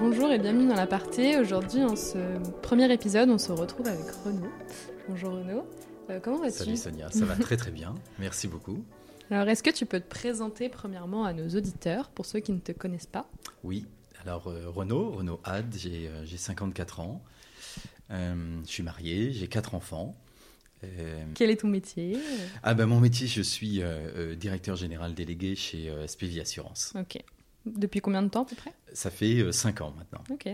Bonjour et bienvenue dans l'aparté. Aujourd'hui, en ce premier épisode, on se retrouve avec Renaud. Bonjour Renaud. Euh, comment vas-tu Salut Sonia, ça va très très bien. Merci beaucoup. Alors, est-ce que tu peux te présenter premièrement à nos auditeurs, pour ceux qui ne te connaissent pas? Oui, alors euh, Renaud, Renaud Had, j'ai euh, j'ai 54 ans. Euh, je suis marié, j'ai quatre enfants. Quel est ton métier? Ah ben mon métier, je suis directeur général délégué chez SPV Assurance. Ok. Depuis combien de temps à peu près? Ça fait euh, cinq ans maintenant. Ok.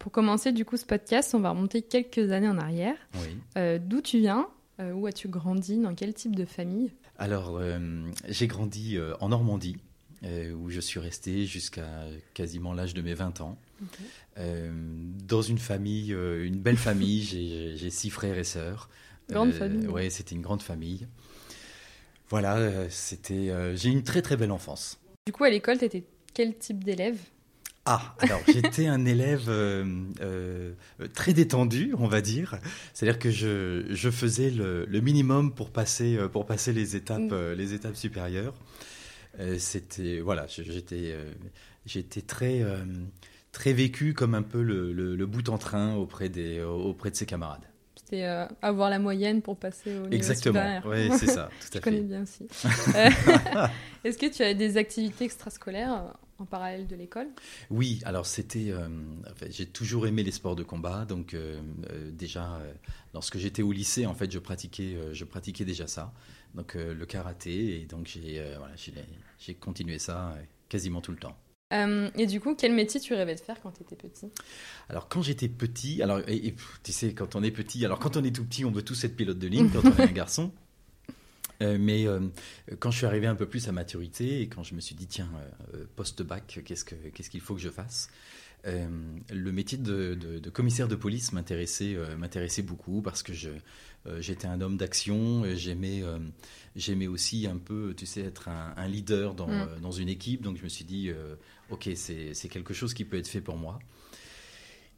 Pour commencer du coup ce podcast, on va remonter quelques années en arrière. Oui. Euh, D'où tu viens? Euh, Où as-tu grandi? Dans quel type de famille? Alors euh, j'ai grandi euh, en Normandie, euh, où je suis resté jusqu'à quasiment l'âge de mes 20 ans. Euh, dans une famille, euh, une belle famille, j'ai six frères et sœurs. Grande famille. Ouais, c'était une grande famille. Voilà, euh, c'était. euh, j'ai une très très belle enfance. Du coup, à l'école, tu étais quel type d'élève? Ah, alors j'étais un élève euh, euh, très détendu, on va dire. C'est-à-dire que je, je faisais le, le minimum pour passer, euh, pour passer les, étapes, Mm. les étapes supérieures. Euh, C'était voilà, j'étais j'étais très très vécu comme un peu le, le, le bout en train auprès des auprès de ses camarades. C'était euh, avoir la moyenne pour passer au niveau Exactement. Oui, c'est ça, tout Je à connais fait. bien aussi. Euh, Est-ce que tu as des activités extrascolaires euh, en parallèle de l'école? Oui, alors c'était. euh, j'ai toujours aimé les sports de combat, donc euh, déjà lorsque j'étais au lycée, en fait, je pratiquais, je pratiquais déjà ça, donc le karaté, et donc j'ai, voilà, continué ça quasiment tout le temps. Euh, Et du coup, quel métier tu rêvais de faire quand tu étais petit? Alors quand j'étais petit, alors et, et, pff, tu sais quand on est petit, alors quand on est tout petit, on veut tous être pilote de ligne quand on est un garçon. Euh, mais euh, quand je suis arrivé un peu plus à maturité et quand je me suis dit tiens post-bac qu'est-ce que qu'est-ce qu'il faut que je fasse? Euh, le métier de, de- de commissaire de police m'intéressait euh, beaucoup parce que euh, j'étais un homme d'action j'aimais j'aimais aussi un peu tu sais être un, un leader dans, Mm. dans une équipe donc je me suis dit ok c'est quelque chose qui peut être fait pour moi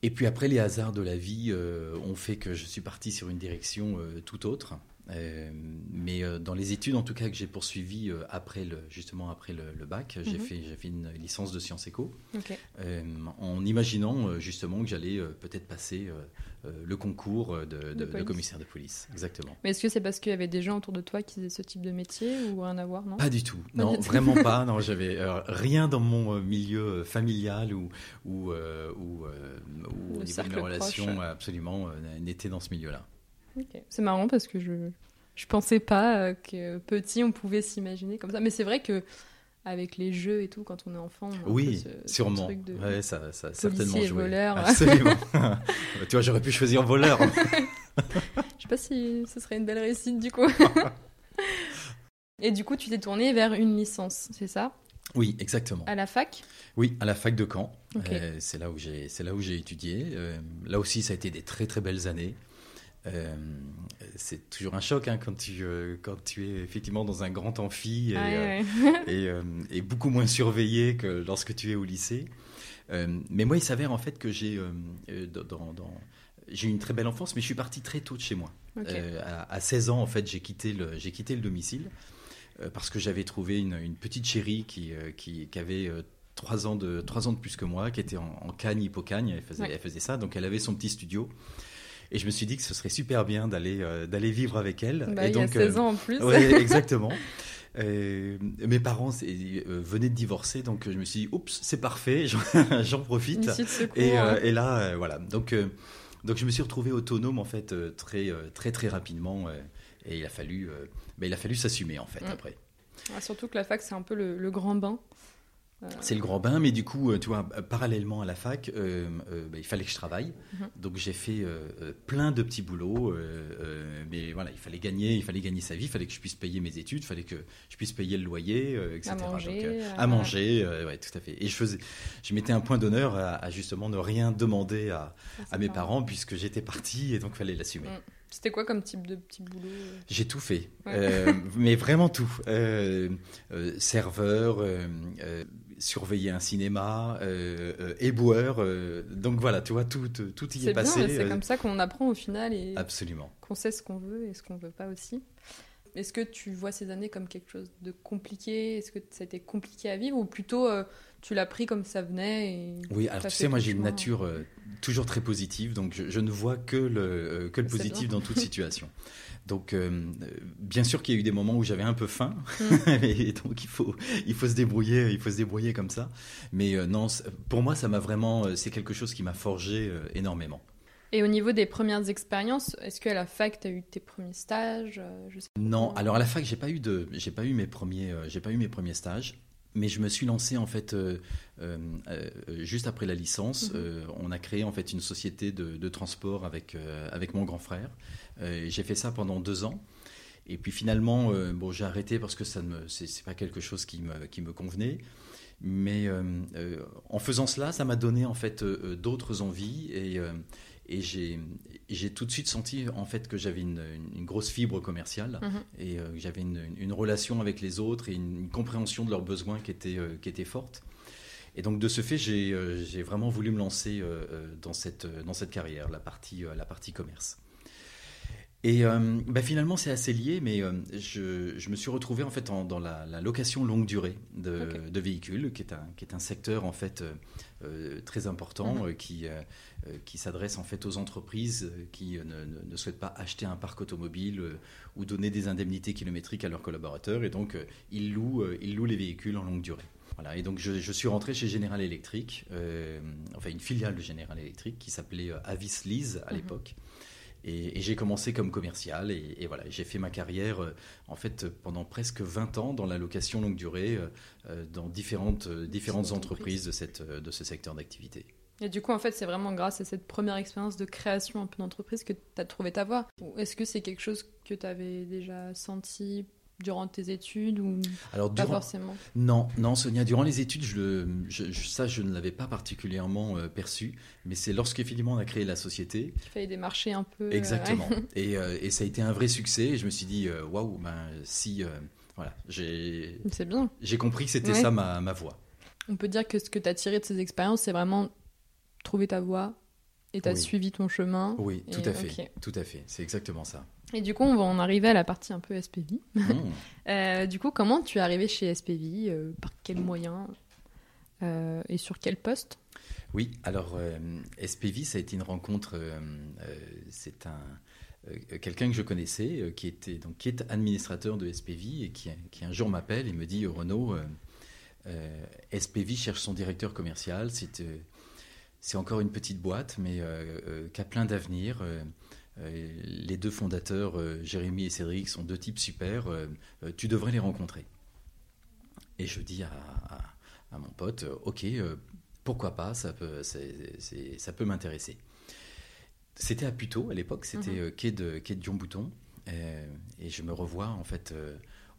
et puis après, les hasards de la vie euh, ont fait que je suis parti sur une direction euh, tout autre. Euh, mais euh, dans les études, en tout cas, que j'ai poursuivies euh, après le, justement après le, le bac, j'ai Mhm. fait, j'ai fait une licence de sciences éco, en imaginant justement que j'allais peut-être passer le concours de, de- de police. commissaire de police. Exactement. Mais est-ce que c'est parce qu'il y avait des gens autour de toi qui faisaient ce type de métier ou rien à voir, non? Pas du tout, Pas non, tout. vraiment pas. Non, j'avais rien dans mon milieu familial ou ou, ou, ou au niveau de mes relations, absolument, n'était dans ce milieu-là. C'est marrant parce que je je pensais pas euh, que petit on pouvait s'imaginer comme ça. Mais c'est vrai que avec les jeux et tout, quand on est enfant, on Oui, ce- ce sûrement. truc de- Ouais, ça, ça certainement joué. voleur. Absolument. tu vois, j'aurais pu choisir voleur. Je sais pas si ce serait une belle réussite du coup. Et du coup, tu t'es tourné vers une licence, c'est ça? Oui, exactement. À la fac? Oui, à la fac de Caen. Euh, c'est là où j'ai, c'est là où j'ai étudié. Euh, là aussi, ça a été des très très belles années. Euh, c'est toujours un choc hein, quand tu euh, quand tu es effectivement dans un grand amphi et, Ah, euh, ouais, et, et beaucoup moins surveillé que lorsque tu es au lycée. Mais moi, il s'avère en fait que j'ai dans, dans- eu une très belle enfance, mais je suis parti très tôt de chez moi. À, à 16 ans, en fait, j'ai quitté le, j'ai quitté le domicile parce que j'avais trouvé une, une petite chérie qui, qui, qui avait trois ans, de, trois ans de plus que moi, qui était en, en cagne, hippocagne. Elle faisait, Ouais. elle faisait ça, donc elle avait son petit studio. Et je me suis dit que ce serait super bien d'aller euh, d'aller vivre avec elle. Bah, et il y a donc, 16 euh, ans en plus. oui, exactement. Euh, mes parents euh, venaient de divorcer, donc je me suis dit, oups, c'est parfait, j'en profite. Secours. Et, euh, hein. et là, euh, voilà. Donc, euh, donc, je me suis retrouvé autonome en fait euh, très, euh, très, très rapidement. euh, et il a fallu, euh, il a fallu s'assumer en fait Mm. après. Surtout que la fac, c'est un peu le, le grand bain. Euh, C'est le grand bain, mais du coup, euh, tu vois, parallèlement à la fac, euh, euh, ben, il fallait que je travaille. Mhm. Donc j'ai fait euh, plein de petits boulots, mais voilà, il fallait gagner, il fallait gagner sa vie, il fallait que je puisse payer mes études, il fallait que je puisse payer le loyer, etc. À manger, Donc, à manger, ouais, tout à fait. Et je faisais, je mettais un point d'honneur à, à justement ne rien demander à, mes parents puisque j'étais parti et donc fallait l'assumer. Mm. C'était quoi comme type de petit boulot J'ai tout fait, Ouais. Euh, mais vraiment tout. Euh, euh, serveur, surveiller un cinéma, euh, euh, éboueur. euh, donc voilà, tu vois, tout, tout, tout y est, bien, passé. et c'est comme ça qu'on apprend au final et Absolument. qu'on sait ce qu'on veut et ce qu'on veut pas aussi. Est-ce que tu vois ces années comme quelque chose de compliqué? Est-ce que ça a été compliqué à vivre? Ou plutôt euh, tu l'as pris comme ça venait et Oui, alors tu sais, moi j'ai une nature euh, toujours très positive, donc je, ne vois que le, euh, que le positif dans toute situation. Donc, bien sûr qu'il y a eu des moments où j'avais un peu faim, mm. et donc il faut, il faut se débrouiller, il faut se débrouiller comme ça. Mais non, pour moi, ça m'a vraiment, c'est quelque chose qui m'a forgé énormément. Et au niveau des premières expériences, est-ce qu'à la fac, tu as eu tes premiers stages euh, Non, alors à la fac, j'ai pas eu de, j'ai pas eu mes premiers, euh, j'ai pas eu mes premiers stages. Mais je me suis lancé en fait euh, juste après la licence. Mhm. on a créé en fait une société de, transport avec avec mon grand frère. j'ai fait ça pendant deux ans. Et puis finalement, bon, j'ai arrêté parce que ça ne, c'est, pas quelque chose qui me qui me convenait. Mais en faisant cela, ça m'a donné en fait d'autres envies et et j'ai tout de suite senti en fait que j'avais une, grosse fibre commerciale mhm. et euh, que j'avais une, relation avec les autres et une, compréhension de leurs besoins qui était, euh, qui était forte. Et donc de ce fait, j'ai euh, vraiment voulu me lancer dans, cette, dans cette carrière, la partie, la partie commerce. Et bah, finalement, c'est assez lié, mais je, je, me suis retrouvé en fait dans la, location longue durée de, de, véhicules, qui est un, qui est un secteur en fait très important, mhm. qui euh, qui s'adresse en fait aux entreprises euh, qui euh, ne, souhaitent pas acheter un parc automobile ou donner des indemnités kilométriques à leurs collaborateurs et donc ils louent, ils louent les véhicules en longue durée. Voilà, et donc je, suis rentré chez General Electric, enfin une filiale de General Electric qui s'appelait Avis Lease à mhm. l'époque. Et, j'ai commencé comme commercial et, voilà, j'ai fait ma carrière en fait pendant presque 20 ans dans la location longue durée dans différentes, différentes entreprises de, cette, de ce secteur d'activité. Et du coup, en fait, c'est vraiment grâce à cette première expérience de création un peu d'entreprise que tu as trouvé ta voie. Est-ce que c'est quelque chose que tu avais déjà senti durant tes études ou Alors, pas forcément Non, non, Sonia, durant les études, je, ça, je ne l'avais pas particulièrement euh, perçu, mais c'est lorsqu'effectivement on a créé la société. Il fallait démarcher un peu. Euh, Exactement. et, euh, et, ça a été un vrai succès. Et je me suis dit, waouh, ben, si. voilà, j'ai. C'est bien. J'ai compris que c'était ça ma, ma voie. On peut dire que ce que tu as tiré de ces expériences, c'est vraiment trouver ta voie et tu as suivi ton chemin. Oui, tout à fait. Tout à fait. C'est exactement ça. Et du coup, on va en arriver à la partie un peu SPV. Mmh. Euh, du coup, comment tu es arrivé chez SPV euh, Par quels moyens euh, Et sur quel poste? Oui, alors SPV, ça a été une rencontre. c'est un quelqu'un que je connaissais qui était donc qui est administrateur de SPV et qui, qui un jour m'appelle et me dit Renaud, SPV cherche son directeur commercial. C'est encore une petite boîte, mais qui a plein d'avenir. Euh, les deux fondateurs, Jérémy et Cédric, sont deux types super. tu devrais les rencontrer. Et je dis à, mon pote, ok, pourquoi pas, ça peut, ça peut m'intéresser. C'était à Puteaux à l'époque, c'était mhm. quai de quai de Dion Bouton, et je me revois en fait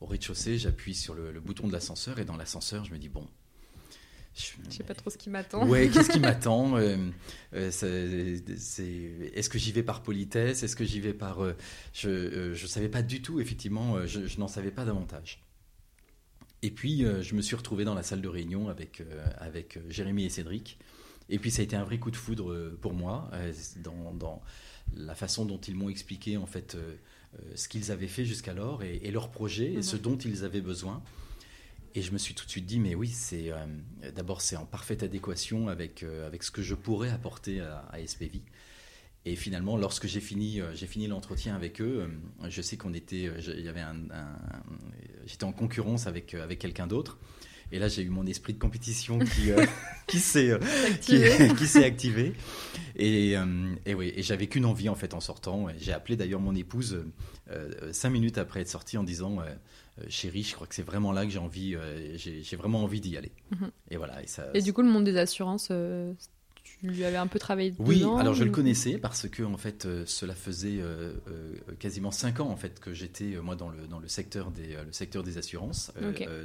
au rez-de-chaussée, j'appuie sur le, le, bouton de l'ascenseur et dans l'ascenseur, je me dis bon, je sais pas trop ce qui m'attend. Ouais, qu'est-ce qui m'attend euh, euh, Est-ce que j'y vais par politesse? Est-ce que j'y vais par... Euh, je ne savais pas du tout, effectivement, je, n'en savais pas davantage. Et puis, je me suis retrouvé dans la salle de réunion avec, avec Jérémy et Cédric. Et puis, ça a été un vrai coup de foudre pour moi, dans, dans la façon dont ils m'ont expliqué, en fait, ce qu'ils avaient fait jusqu'alors et, et leur projet et ce mhm. dont ils avaient besoin. Et je me suis tout de suite dit, mais oui, c'est euh, d'abord c'est en parfaite adéquation avec, euh, avec ce que je pourrais apporter à, SPV. Et finalement, lorsque j'ai fini, euh, j'ai fini l'entretien avec eux, je sais qu'on était, un, j'étais en concurrence avec, avec quelqu'un d'autre. Et là, j'ai eu mon esprit de compétition qui, qui s'est qui, s'est activé. Et, et oui, et j'avais qu'une envie en fait en sortant. J'ai appelé d'ailleurs mon épouse cinq minutes après être sorti en disant chérie, je crois que c'est vraiment là que j'ai envie, euh, j'ai vraiment envie d'y aller. Mhm. Et voilà. Et, ça, et du coup, le monde des assurances, euh, tu lui avais un peu travaillé dedans Oui, alors je le connaissais parce que en fait, cela faisait quasiment cinq ans en fait que j'étais moi dans le dans le secteur des le secteur des assurances.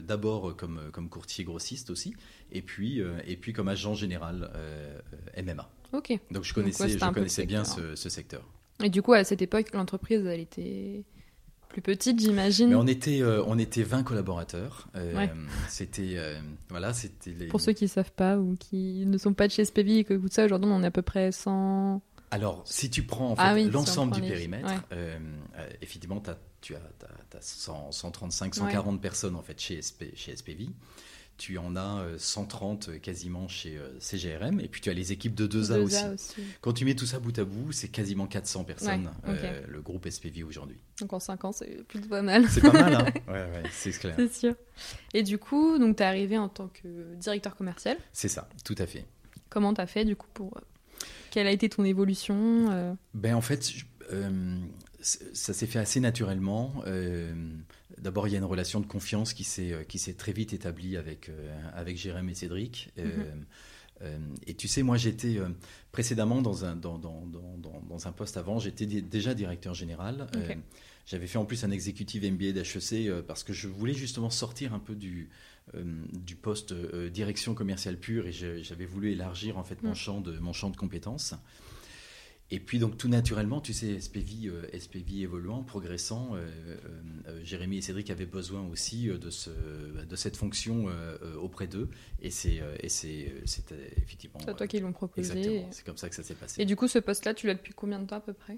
D'abord comme comme courtier grossiste aussi, et puis et puis comme agent général MMA. Ok. Donc je connaissais je connaissais bien ce, ce secteur. Et du coup, à cette époque, l'entreprise, elle était plus petite, j'imagine. Mais on était, euh, on était 20 collaborateurs. Euh, c'était, euh, voilà, c'était Pour ceux qui ne savent pas ou qui ne sont pas de chez SPV et que écoutent ça, aujourd'hui, on est à peu près 100... Alors, si tu prends en fait, Ah oui, l'ensemble du les- périmètre, ouais. effectivement, tu as, t'as- t'as 100, 135, 140 personnes en fait chez, SP, chez SPV. Tu en as euh, 130 quasiment chez euh, CGRM, et puis tu as les équipes de 2A, 2A aussi. aussi. Quand tu mets tout ça bout à bout, c'est quasiment 400 personnes, Ouais, euh, le groupe SPV aujourd'hui. Donc en 5 ans, c'est plutôt pas mal. C'est pas mal, hein Ouais, ouais, c'est clair. C'est sûr. Et du coup, tu es arrivé en tant que directeur commercial. C'est ça, tout à fait. Comment tu as fait du coup pour. euh, Quelle a été ton évolution euh, Ben en fait, je- euh, ça s'est fait assez naturellement. D'abord, il y a une relation de confiance qui s'est euh, qui s'est très vite établie avec euh, avec Jérém et Cédric. Euh, Mhm. et tu sais, moi, j'étais précédemment dans un dans, dans, dans, dans- un poste avant. J'étais déjà directeur général. J'avais fait en plus un exécutif MBA d'HEC parce que je voulais justement sortir un peu du du poste direction commerciale pure et j'avais voulu élargir en fait mon Mm. champ de mon champ de compétences. Et puis donc tout naturellement, tu sais, SPV, euh, SPV évoluant, progressant, euh, euh, euh, Jérémy et Cédric avaient besoin aussi de, ce, de cette fonction auprès d'eux. Et c'est c'était effectivement. C'est toi qui l'ont proposé. Exactement, c'est comme ça que ça s'est passé. Et du coup, ce poste-là, tu l'as depuis combien de temps à peu près?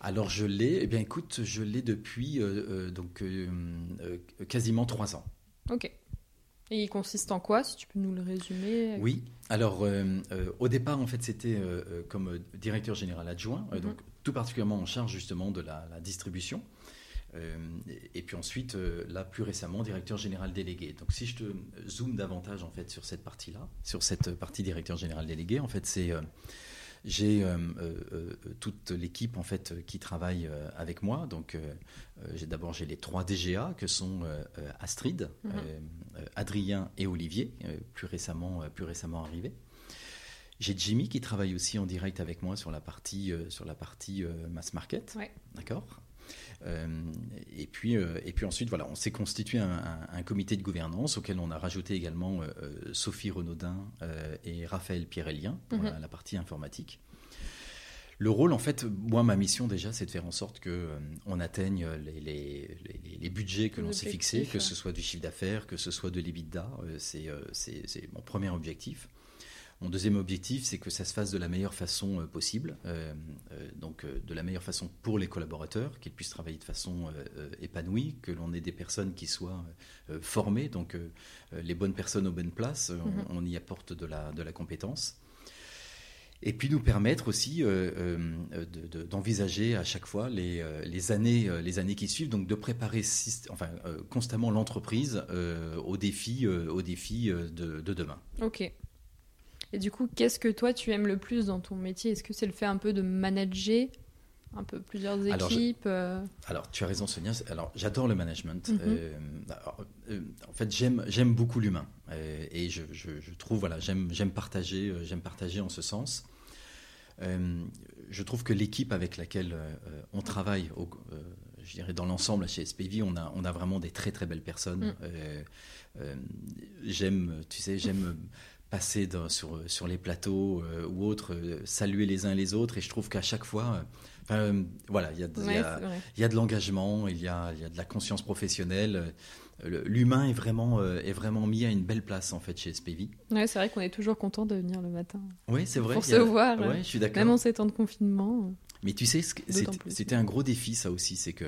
Alors je l'ai, eh bien écoute, je l'ai depuis donc quasiment trois ans. Ok. Et il consiste en quoi, si tu peux nous le résumer? Oui. Alors, euh, euh, au départ, en fait, c'était euh, comme directeur général adjoint, euh, Mhm. donc tout particulièrement en charge justement de la, la distribution. Et, et puis ensuite, là, plus récemment, directeur général délégué. Donc, si je te zoome davantage en fait sur cette partie-là, sur cette partie directeur général délégué, en fait, c'est j'ai euh, euh, euh, toute l'équipe en fait qui travaille euh, avec moi. Donc, j'ai d'abord j'ai les trois DGA que sont Astrid, Mhm. Adrien et Olivier, plus récemment plus récemment arrivés. J'ai Jimmy qui travaille aussi en direct avec moi sur la partie sur la partie mass market, Ouais. d'accord? Euh, et puis euh, et puis ensuite voilà, on s'est constitué un, un- un comité de gouvernance auquel on a rajouté également euh, Sophie Renaudin et Raphaël Pierrelien pour Mhm. la, la partie informatique. Le rôle, en fait, moi, ma mission déjà, c'est de faire en sorte que euh, on atteigne les, les- les- les budgets que l'on s'est fixés, que ce soit du chiffre d'affaires, que ce soit de l'EBITDA. euh, euh, c'est mon premier objectif. Mon deuxième objectif, c'est que ça se fasse de la meilleure façon euh, possible, euh, euh, donc de la meilleure façon pour les collaborateurs, qu'ils puissent travailler de façon euh, épanouie, que l'on ait des personnes qui soient formées, donc les bonnes personnes aux bonnes places, Mhm. on, on y apporte de la, de la compétence. Et puis nous permettre aussi de- de- d'envisager à chaque fois les, les, années, les années qui suivent, donc de préparer enfin, constamment l'entreprise aux défis, aux défis de, de demain. Ok. Et du coup, qu'est-ce que toi tu aimes le plus dans ton métier? Est-ce que c'est le fait un peu de manager? Un peu plusieurs Alors, je- équipes euh, Alors, tu as raison, Sonia. Alors, j'adore le management. Mhm. Euh, alors, euh, en fait, j'aime, j'aime beaucoup l'humain. Euh, et je, je- je trouve, voilà, j'aime, j'aime partager, j'aime partager en ce sens. Je trouve que l'équipe avec laquelle on travaille, au- je dirais dans l'ensemble chez SPV, on a, on a vraiment des très très belles personnes. Mm. J'aime, tu sais, j'aime passer dans- sur, sur les plateaux euh, ou autres, euh, saluer les uns les autres. Et je trouve qu'à chaque fois, euh, voilà, il y y y a de l'engagement, il y a, y a de la conscience professionnelle. Le- L'humain est vraiment, est vraiment mis à une belle place en fait chez SPV. Ouais, c'est vrai qu'on est toujours content de venir le matin. Oui, c'est vrai. Pour a- se voir, Ouais, je suis d'accord. Même en ces temps de confinement. Mais tu sais, c'était un gros défi ça aussi, c'est que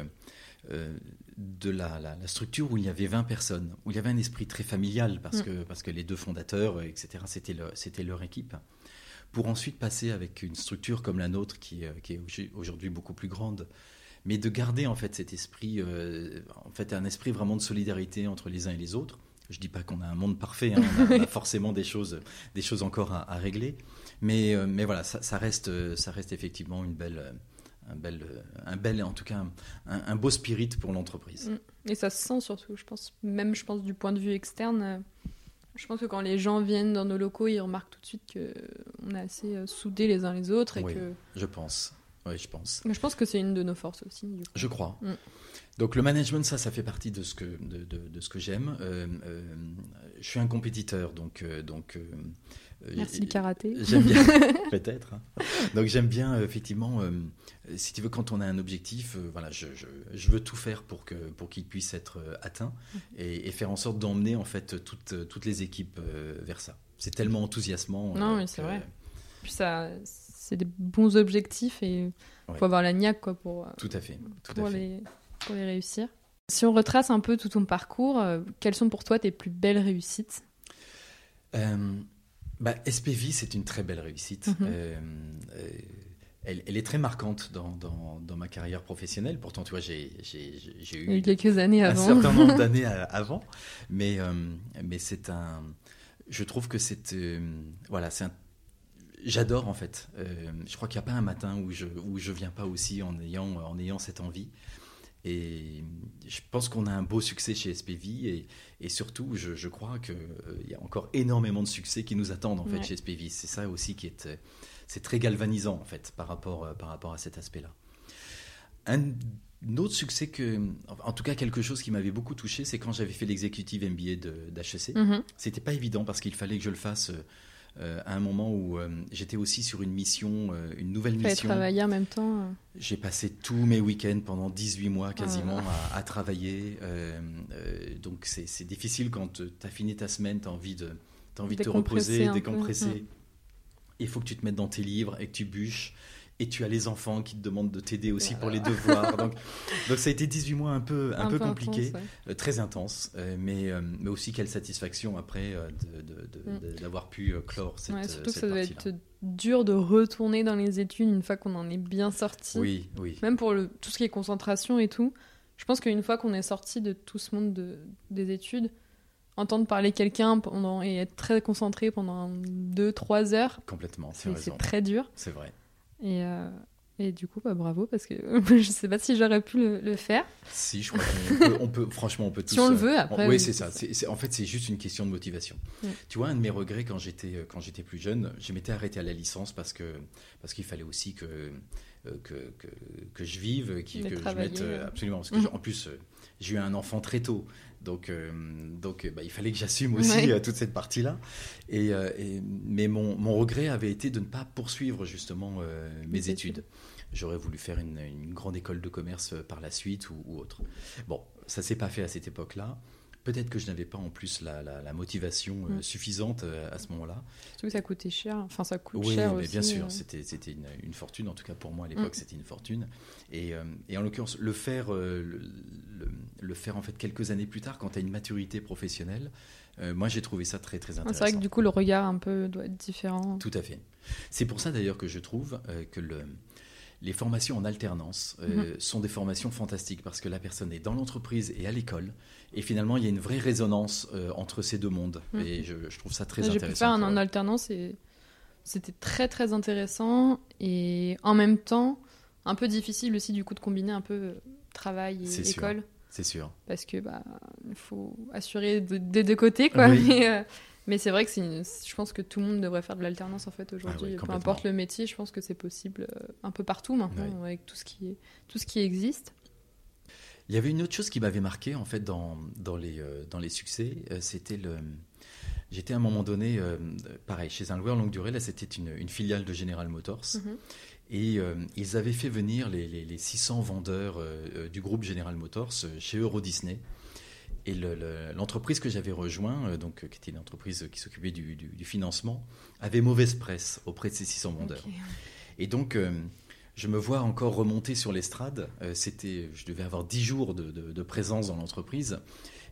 de la, la- la structure où il y avait 20 personnes, où il y avait un esprit très familial, parce, Mm. que, parce que les deux fondateurs, euh, etc., c'était leur, c'était leur équipe, pour ensuite passer avec une structure comme la nôtre, qui, est- qui est aujourd- aujourd'hui beaucoup plus grande, mais de garder en fait cet esprit, euh, en fait un esprit vraiment de solidarité entre les uns et les autres. Je dis pas qu'on a un monde parfait, hein, on, a, on a forcément des choses, des choses encore à, à régler, mais, euh, mais voilà, ça, ça reste, euh, ça reste effectivement une belle, euh, un bel, euh, un bel, en tout cas, un, un beau spirit pour l'entreprise. Mm. Et ça se sent surtout, je pense. Même, je pense, du point de vue externe. euh, Je pense que quand les gens viennent dans nos locaux, ils remarquent tout de suite qu'on est assez euh, soudés les uns les autres. Et Oui. que... Je pense. Oui, je pense. Mais je pense que c'est une de nos forces aussi. Du coup. Je crois. Mm. Donc le management, ça, ça fait partie de ce que, de, de- de ce que j'aime. Euh, euh, je suis un compétiteur, donc... euh, donc Merci le karaté. J'aime bien, peut-être. hein. Donc j'aime bien effectivement, si tu veux, quand on a un objectif, voilà, je, je- je veux tout faire pour que pour qu'il puisse être atteint et, et faire en sorte d'emmener en fait toutes toutes les équipes vers ça. C'est tellement enthousiasmant. Non, mais c'est vrai. Puis ça, c'est des bons objectifs et il Ouais. faut avoir la niaque quoi, pour, Tout à fait. Tout pour, à fait. les, pour les réussir. Si on retrace un peu tout ton parcours, euh, quelles sont pour toi tes plus belles réussites? Euh, bah, SPV, c'est une très belle réussite. Mhm. Euh, euh, elle, elle est très marquante dans, dans, dans ma carrière professionnelle. Pourtant, tu vois, j'ai eu eu quelques années un avant. certain nombre d'années avant, mais, mais c'est un. Je trouve que c'est. voilà, c'est un. J'adore en fait. Euh, je crois qu'il n'y a pas un matin où je où je viens pas aussi en ayant en ayant cette envie. Et je pense qu'on a un beau succès chez SPV et, et surtout, je, je crois qu'il y a encore énormément de succès qui nous attendent en fait Ouais. chez SPV. C'est ça aussi qui est, euh, c'est très galvanisant en fait par rapport, euh, par rapport à cet aspect-là. Un autre succès que, en tout cas quelque chose qui m'avait beaucoup touché, c'est quand j'avais fait l'exécutive MBA d'HEC. Mhm. C'était pas évident parce qu'il fallait que je le fasse euh, euh, à un moment où euh, j'étais aussi sur une mission, euh, une nouvelle mission. travailler en même temps. euh. J'ai passé tous mes week-ends pendant 18 mois quasiment Ah. à, à travailler. donc c'est difficile quand tu as fini ta semaine, tu as envie de, t'as envie de te reposer, décompresser. Il faut que tu te mettes dans tes livres et que tu bûches. Et tu as les enfants qui te demandent de t'aider aussi pour les devoirs. Donc, donc ça a été 18 mois un peu, un, peu, compliqué, intense, ouais. euh, très intense, euh, mais, euh, mais aussi quelle satisfaction après Mm. d'avoir pu clore cette, Ouais, surtout que ça partie-là. être dur de retourner dans les études une fois qu'on en est bien sorti. Oui, oui. Même pour le, tout ce qui est concentration et tout. Je pense qu'une fois qu'on est sorti de tout ce monde de, des études, entendre parler quelqu'un pendant et être très concentré pendant 2-3 heures, Complètement, c'est très dur. C'est vrai. Et, euh, et du coup, bah, bravo, parce que je sais pas si j'aurais pu le, le faire. Si, je crois qu'on peut, on peut- franchement, on peut tous. Si on le euh, veut, après, Oui, oui, c'est ça. en fait, c'est juste une question de motivation. Tu vois, un de mes regrets quand j'étais euh, quand j'étais plus jeune, je m'étais arrêté à la licence parce que parce qu'il fallait aussi que que, que, que je vive, qui- que je mette euh, ouais. absolument. Parce que Mm. je- en plus, euh, j'ai eu un enfant très tôt. Donc, euh, donc euh, bah, il fallait que j'assume aussi Ouais. euh, toute cette partie-là. Et, euh, et- mais mon, mon regret avait été de ne pas poursuivre justement euh, mes Les études. études. J'aurais voulu faire une, une grande école de commerce euh, par la suite ou, ou autre. Bon, ça s'est pas fait à cette époque-là. Peut-être que je n'avais pas en plus la, la- la motivation euh, Mm. suffisante euh, à ce moment-là. Surtout que ça coûtait cher. Enfin, ça coûte Oui, cher mais aussi. bien sûr, euh. c'était c'était une, une fortune. En tout cas, pour moi à l'époque, Mm. c'était une fortune. Et, et en l'occurrence, le faire, le, le- le faire en fait quelques années plus tard, quand tu as une maturité professionnelle, euh, moi j'ai trouvé ça très très intéressant. C'est vrai que du coup, le regard un peu doit être différent. Tout à fait. C'est pour ça d'ailleurs que je trouve euh, que le- les formations en alternance euh, Mhm. sont des formations fantastiques parce que la personne est dans l'entreprise et à l'école. Et finalement, il y a une vraie résonance euh, entre ces deux mondes. Mhm. Et je, je trouve ça très J'ai intéressant. pu faire un quoi. an d'alternance et c'était très très intéressant et en même temps un peu difficile aussi du coup de combiner un peu euh, travail et école C'est sûr. parce que bah il faut assurer de- des deux côtés quoi. Oui. Mais, euh, mais c'est vrai que une- je pense que tout le monde devrait faire de l'alternance en fait aujourd'hui. Ah oui, Peu importe le métier, je pense que c'est possible euh, un peu partout maintenant Oui. avec tout ce qui est tout ce qui existe. Il y avait une autre chose qui m'avait marqué en fait dans, dans, les, euh, dans les succès, euh, c'était le. J'étais à un moment donné, pareil, chez un loueur longue durée, là c'était une, une filiale de General Motors, Mhm. et euh, ils avaient fait venir les, les- les 600 vendeurs euh, du groupe General Motors chez Euro Disney. Et le- le- l'entreprise que j'avais rejoint, euh, donc, euh, qui était une entreprise qui s'occupait du, du- du financement, avait mauvaise presse auprès de ces 600 vendeurs. Et donc, euh, je me vois encore remonter sur l'estrade. Euh, C'était, je devais avoir dix jours de, de- de présence dans l'entreprise.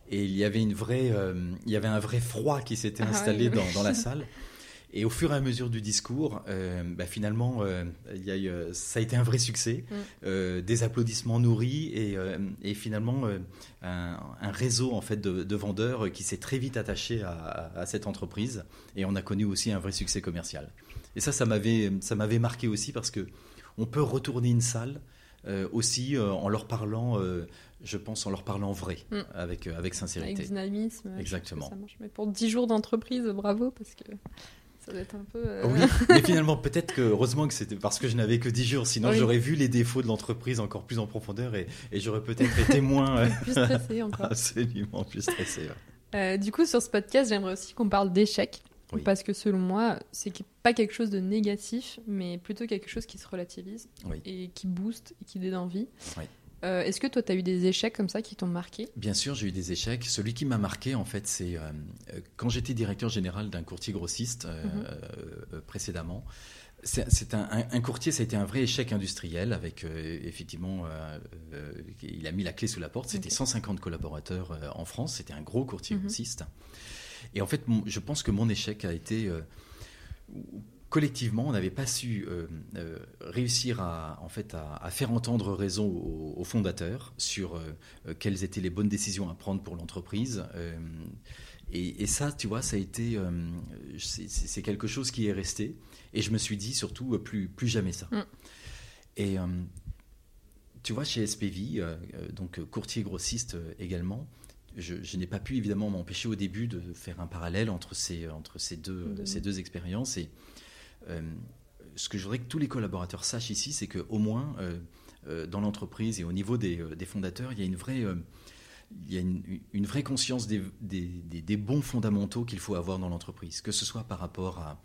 Et il y avait une vraie, euh, il y avait un vrai froid qui s'était Ah installé oui, oui. dans, dans la salle. Et au fur et à mesure du discours, euh, bah, finalement, euh, il y a eu, euh, ça a été un vrai succès. Mm. Euh, des applaudissements nourris et, et finalement un, un réseau en fait de, de vendeurs qui s'est très vite attaché à, à- à cette entreprise. Et on a connu aussi un vrai succès commercial. Et ça, ça m'avait, ça m'avait marqué aussi parce que on peut retourner une salle aussi en leur parlant, je pense, en leur parlant vrai, Mm. avec, euh, avec Avec sincérité. dynamisme. trouve que Exactement. ça marche. Mais pour 10 jours d'entreprise, bravo parce que ça doit être un peu. euh, Oui, mais finalement, peut-être que, heureusement que c'était parce que je n'avais que 10 jours, sinon Oui. j'aurais vu les défauts de l'entreprise encore plus en profondeur et, et j'aurais peut-être été moins euh, plus stressé encore. absolument plus stressé. ouais. Euh, du coup, sur ce podcast, j'aimerais aussi qu'on parle d'échecs. Oui. Parce que selon moi, c'est pas quelque chose de négatif, mais plutôt quelque chose qui se relativise Oui. et qui booste et qui donne envie. Oui. Euh, Est-ce que toi, tu as eu des échecs comme ça qui t'ont marqué? Bien sûr, j'ai eu des échecs. Celui qui m'a marqué, en fait, c'est euh, euh, quand j'étais directeur général d'un courtier grossiste euh, Mhm. précédemment. c'est un, un, courtier, ça a été un vrai échec industriel avec effectivement, il a mis la clé sous la porte. C'était 150 collaborateurs en France. C'était un gros courtier mm-hmm. grossiste. Et en fait, je pense que mon échec a été collectivement, on n'avait pas su euh, euh, réussir à, en fait, à, faire entendre raison aux, fondateurs sur euh, quelles étaient les bonnes décisions à prendre pour l'entreprise. Et, ça, tu vois, ça a été, c'est quelque chose qui est resté. Et je me suis dit surtout plus, plus jamais ça. Mm. Et tu vois, chez SPV, donc courtier grossiste également, je, n'ai pas pu évidemment m'empêcher au début de faire un parallèle entre ces, entre ces, deux, ces deux expériences. Et ce que je voudrais que tous les collaborateurs sachent ici, c'est qu'au moins, euh, euh, dans l'entreprise et au niveau des, fondateurs, il y a une vraie, conscience des, bons fondamentaux qu'il faut avoir dans l'entreprise, que ce soit par rapport à,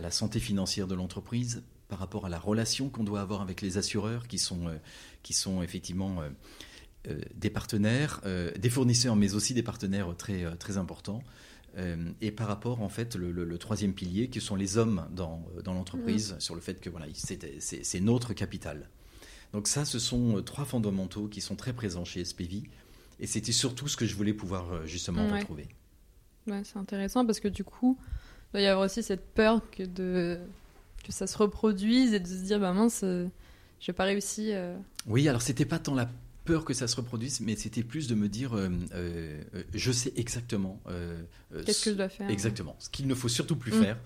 la santé financière de l'entreprise, par rapport à la relation qu'on doit avoir avec les assureurs, qui sont, effectivement des partenaires, des fournisseurs, mais aussi des partenaires très importants. Euh, et par rapport, en fait, le, troisième pilier, qui sont les hommes dans, dans l'entreprise, mm. sur le fait que voilà, c'est notre capital. Donc ça, ce sont euh, trois fondamentaux qui sont très présents chez SPV. Et c'était surtout ce que je voulais pouvoir euh, justement retrouver. Ouais, c'est intéressant parce que du coup, il doit y avoir aussi cette peur que, de, que ça se reproduise et de se dire, bah mince, j'ai pas réussi. Oui, alors c'était pas tant la peur que ça se reproduise, mais c'était plus de me dire, euh, euh, je sais exactement. Euh, Qu'est-ce que je dois faire Exactement. Ce qu'il ne faut surtout plus mm. faire.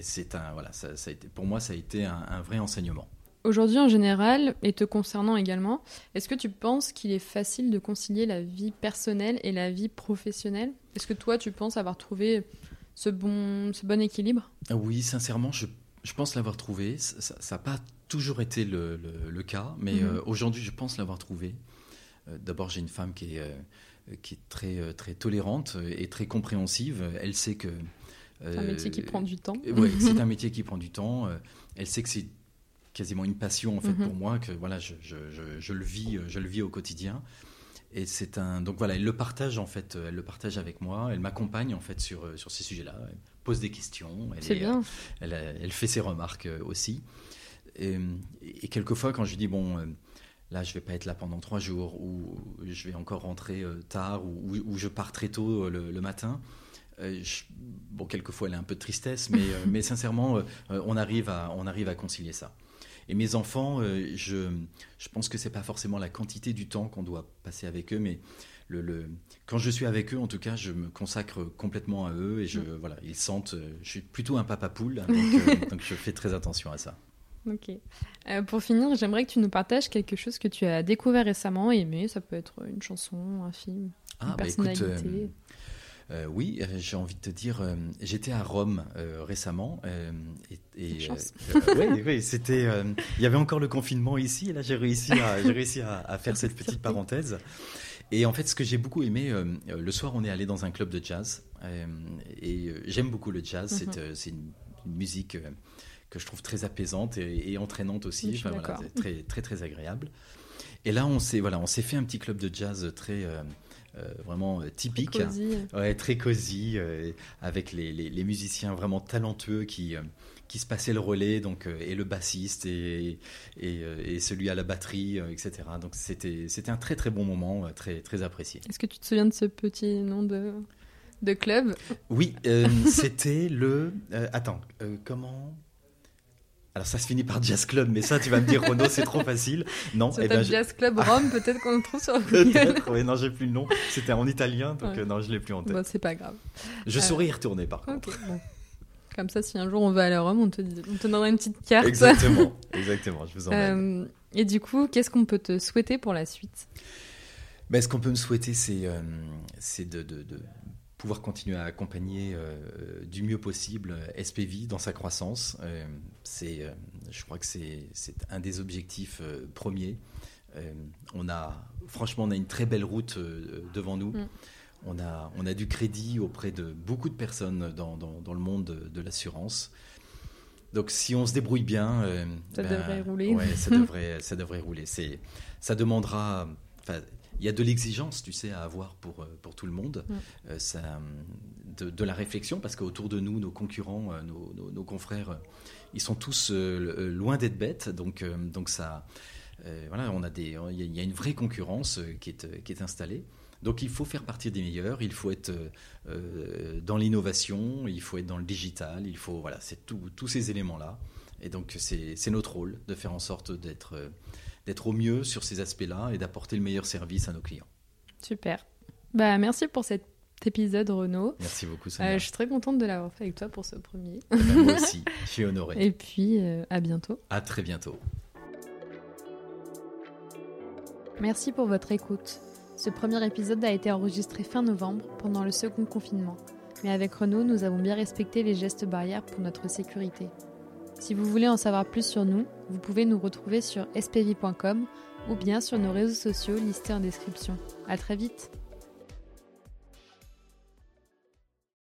c'est un, voilà, ça, a été, pour moi, ça a été un, vrai enseignement. Aujourd'hui, en général, et te concernant également, est-ce que tu penses qu'il est facile de concilier la vie personnelle et la vie professionnelle? Est-ce que toi, tu penses avoir trouvé ce bon, ce bon équilibre? Oui, sincèrement, je, je pense l'avoir trouvé. Ça n'a pas toujours été le, cas, mais mhm. euh, aujourd'hui, je pense l'avoir trouvé. Euh, d'abord, j'ai une femme qui est, euh, qui est très, très tolérante et très compréhensive. Elle sait que. c'est un métier qui prend du temps. Oui, c'est un métier qui prend du temps. Elle sait que c'est quasiment une passion en fait mhm. pour moi, que voilà, je, je, je, le vis, je le vis au quotidien. Et c'est un donc voilà, elle le partage en fait, elle le partage avec moi, elle m'accompagne en fait sur sur ces sujets-là, pose des questions, elle, bien. elle, elle, fait ses remarques aussi. Et, quelquefois, quand je dis, bon, euh, là, je vais pas être là pendant trois jours, ou je vais encore rentrer euh, tard, ou, je pars très tôt euh, le, matin, bon, quelquefois, elle a un peu de tristesse, mais, mais sincèrement, on, arrive à, on arrive à concilier ça. Et mes enfants, je, je pense que c'est pas forcément la quantité du temps qu'on doit passer avec eux, mais le, le, quand je suis avec eux, en tout cas, je me consacre complètement à eux et je, mm. voilà, ils sentent. Je suis plutôt un papa poule, hein, donc, donc je fais très attention à ça. Ok. Euh, pour finir, j'aimerais que tu nous partages quelque chose que tu as découvert récemment et aimé. Ça peut être une chanson, un film, ah, une bah personnalité. Euh, euh, oui, j'ai envie de te dire, j'étais à Rome récemment et, oui, oui, c'était, il y avait encore le confinement ici et là j'ai réussi à, j'ai réussi à, faire cette petite parenthèse. Et en fait, ce que j'ai beaucoup aimé, le soir, on est allé dans un club de jazz et j'aime beaucoup le jazz. Mhm. C'est, une, musique que je trouve très apaisante et, entraînante aussi, très, très très agréable. Et là, on s'est voilà, on fait un petit club de jazz très euh, euh, vraiment euh, typique, très cosy, ouais, très cosy avec les, les, musiciens vraiment talentueux qui qui se passaient le relais, donc et le bassiste et, et, et celui à la batterie, etc. Donc c'était c'était un très très bon moment, très très apprécié. Est-ce que tu te souviens de ce petit nom de de club? Oui, c'était le. attends, comment? Alors ça se finit par Jazz Club, mais ça tu vas me dire Renaud c'est trop facile. Non. Eh ben, Jazz Club Rome, peut-être qu'on le trouve sur Peut-être, oui, non j'ai plus le nom. C'était en italien, donc euh, non je l'ai plus en tête. Bon, c'est pas grave. Je euh... saurais y retourner par contre. Comme ça, si un jour on va aller à Rome, on te, dit... on te donnera une petite carte. Exactement, exactement, je vous emmène. Euh, et du coup, qu'est-ce qu'on peut te souhaiter pour la suite? Ben, Ce qu'on peut me souhaiter, c'est euh, de, de, de pouvoir continuer à accompagner euh, du mieux possible SPV dans sa croissance. Euh, c'est, je crois que c'est, un des objectifs premiers. on a, franchement, on a une très belle route devant nous. Mm. On, a, on a du crédit auprès de beaucoup de personnes dans, dans, le monde de, l'assurance. Donc si on se débrouille bien, ça ben, devrait rouler. Ouais, ça devrait, ça devrait rouler. C'est, ça demandera il y a de l'exigence, tu sais, à avoir pour, euh, pour tout le monde. Euh, ça, de, la réflexion, parce qu'autour de nous, nos concurrents, nos, confrères, ils sont tous loin d'être bêtes, donc, donc ça, voilà, on a des, il y, a une vraie concurrence qui est, qui est installée. Donc il faut faire partie des meilleurs, il faut être dans l'innovation, il faut être dans le digital, il faut voilà, c'est tous ces éléments là. Et donc c'est notre rôle de faire en sorte d'être d'être au mieux sur ces aspects-là et d'apporter le meilleur service à nos clients. Super. Bah, merci pour cet épisode, Renaud. Merci beaucoup, Sonia. Euh, je suis très contente de l'avoir fait avec toi pour ce premier. Eh ben, moi aussi, je suis honoré. Et puis, euh, à bientôt. À très bientôt. Merci pour votre écoute. Ce premier épisode a été enregistré fin novembre, pendant le second confinement. Mais avec Renaud, nous avons bien respecté les gestes barrières pour notre sécurité. Si vous voulez en savoir plus sur nous, vous pouvez nous retrouver sur spv.com ou bien sur nos réseaux sociaux listés en description. À très vite!